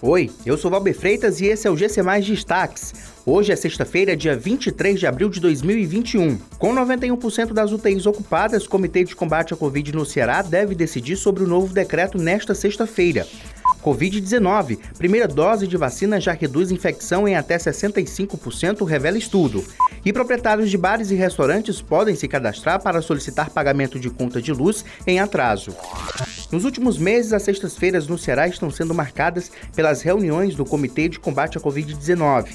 Oi, eu sou Valber Freitas e esse é o GC Mais Destaques. Hoje é sexta-feira, dia 23 de abril de 2021. Com 91% das UTIs ocupadas, o Comitê de Combate à Covid no Ceará deve decidir sobre o novo decreto nesta sexta-feira. Covid-19. Primeira dose de vacina já reduz infecção em até 65%, revela estudo. E proprietários de bares e restaurantes podem se cadastrar para solicitar pagamento de conta de luz em atraso. Nos últimos meses, as sextas-feiras no Ceará estão sendo marcadas pelas reuniões do Comitê de Combate à Covid-19.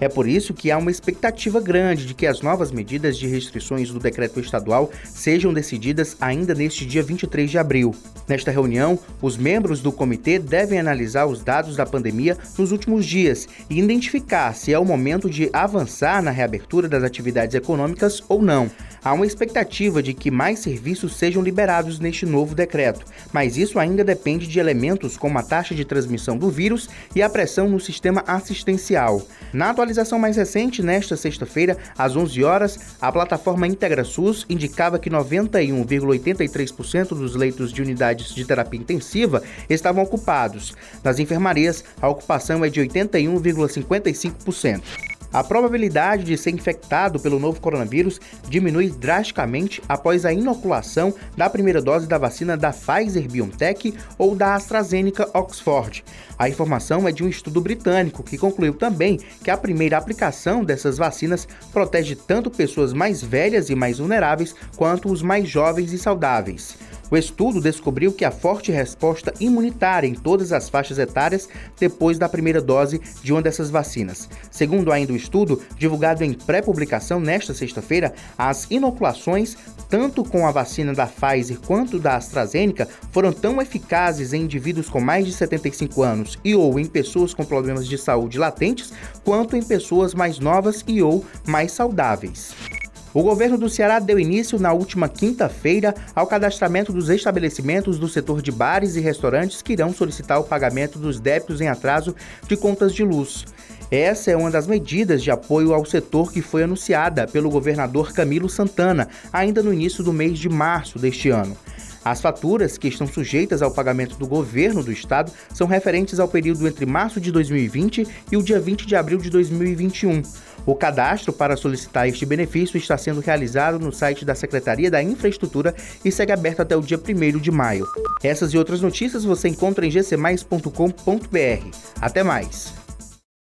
É por isso que há uma expectativa grande de que as novas medidas de restrições do decreto estadual sejam decididas ainda neste dia 23 de abril. Nesta reunião, os membros do comitê devem analisar os dados da pandemia nos últimos dias e identificar se é o momento de avançar na reabertura das atividades econômicas ou não. Há uma expectativa de que mais serviços sejam liberados neste novo decreto, mas isso ainda depende de elementos como a taxa de transmissão do vírus e a pressão no sistema assistencial. Na atualização mais recente, nesta sexta-feira, às 11 horas, a plataforma IntegraSUS indicava que 91,83% dos leitos de unidades de terapia intensiva estavam ocupados. Nas enfermarias, a ocupação é de 81,55% a probabilidade de ser infectado pelo novo coronavírus diminui drasticamente após a inoculação da primeira dose da vacina da Pfizer BioNTech ou da AstraZeneca Oxford. A informação é de um estudo britânico que concluiu também que a primeira aplicação dessas vacinas protege tanto pessoas mais velhas e mais vulneráveis quanto os mais jovens e saudáveis. O estudo descobriu que há forte resposta imunitária em todas as faixas etárias depois da primeira dose de uma dessas vacinas. Segundo ainda o estudo, divulgado em pré-publicação nesta sexta-feira, as inoculações, tanto com a vacina da Pfizer quanto da AstraZeneca, foram tão eficazes em indivíduos com mais de 75 anos e ou em pessoas com problemas de saúde latentes, quanto em pessoas mais novas e ou mais saudáveis. O governo do Ceará deu início na última quinta-feira ao cadastramento dos estabelecimentos do setor de bares e restaurantes que irão solicitar o pagamento dos débitos em atraso de contas de luz. Essa é uma das medidas de apoio ao setor que foi anunciada pelo governador Camilo Santana ainda no início do mês de março deste ano. As faturas que estão sujeitas ao pagamento do governo do estado são referentes ao período entre março de 2020 e o dia 20 de abril de 2021. O cadastro para solicitar este benefício está sendo realizado no site da Secretaria da Infraestrutura e segue aberto até o dia 1 de maio. Essas e outras notícias você encontra em gcmais.com.br. Até mais!